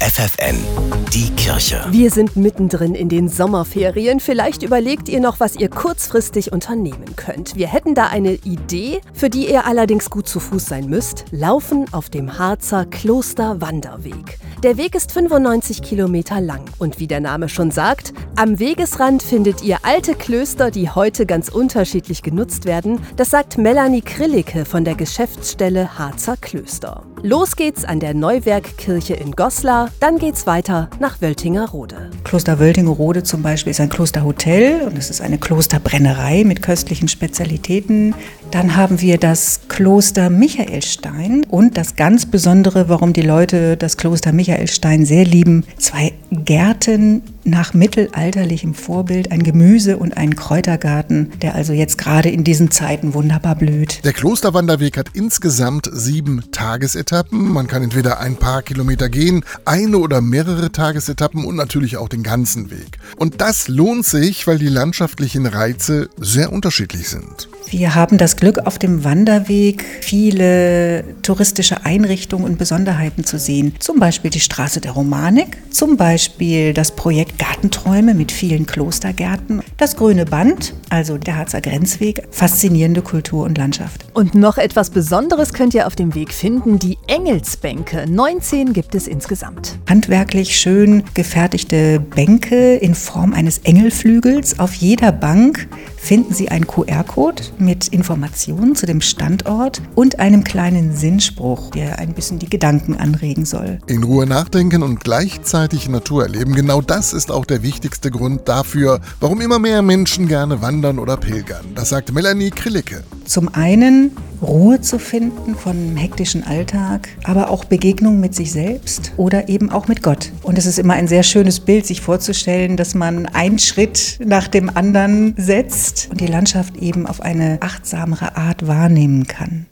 FFN, die Kirche. Wir sind mittendrin in den Sommerferien. Vielleicht überlegt ihr noch, was ihr kurzfristig unternehmen könnt. Wir hätten da eine Idee, für die ihr allerdings gut zu Fuß sein müsst. Laufen auf dem Harzer Klosterwanderweg. Der Weg ist 95 Kilometer lang und wie der Name schon sagt, am Wegesrand findet ihr alte Klöster, die heute ganz unterschiedlich genutzt werden. Das sagt Melanie Krillicke von der Geschäftsstelle Harzer Klöster. Los geht's an der Neuwerkkirche in Goslar, dann geht's weiter nach Wöltingerode. Kloster Wöltingerode zum Beispiel ist ein Klosterhotel und es ist eine Klosterbrennerei mit köstlichen Spezialitäten. Dann haben wir das Kloster Michaelstein und das ganz Besondere, warum die Leute das Kloster Michaelstein sehr lieben, zwei Gärten nach mittelalterlichem Vorbild, ein Gemüse- und ein Kräutergarten, der also jetzt gerade in diesen Zeiten wunderbar blüht. Der Klosterwanderweg hat insgesamt sieben Tagesetappen. Man kann entweder ein paar Kilometer gehen, eine oder mehrere Tagesetappen und natürlich auch den ganzen Weg. Und das lohnt sich, weil die landschaftlichen Reize sehr unterschiedlich sind. Wir haben das Glück, auf dem Wanderweg viele touristische Einrichtungen und Besonderheiten zu sehen. Zum Beispiel die Straße der Romanik, zum Beispiel das Projekt Gartenträume mit vielen Klostergärten, das Grüne Band, also der Harzer Grenzweg, faszinierende Kultur und Landschaft. Und noch etwas Besonderes könnt ihr auf dem Weg finden, die Engelsbänke. 19 gibt es insgesamt. Handwerklich schön gefertigte Bänke in Form eines Engelflügels. Auf jeder Bank finden Sie einen QR-Code mit Informationen zu dem Standort und einem kleinen Sinnspruch, der ein bisschen die Gedanken anregen soll. In Ruhe nachdenken und gleichzeitig Natur erleben, genau das ist auch der wichtigste Grund dafür, warum immer mehr Menschen gerne wandern oder pilgern. Das sagt Melanie Krillicke. Zum einen Ruhe zu finden von hektischen Alltag, aber auch Begegnung mit sich selbst oder eben auch mit Gott. Und es ist immer ein sehr schönes Bild, sich vorzustellen, dass man einen Schritt nach dem anderen setzt und die Landschaft eben auf eine achtsamere Art wahrnehmen kann.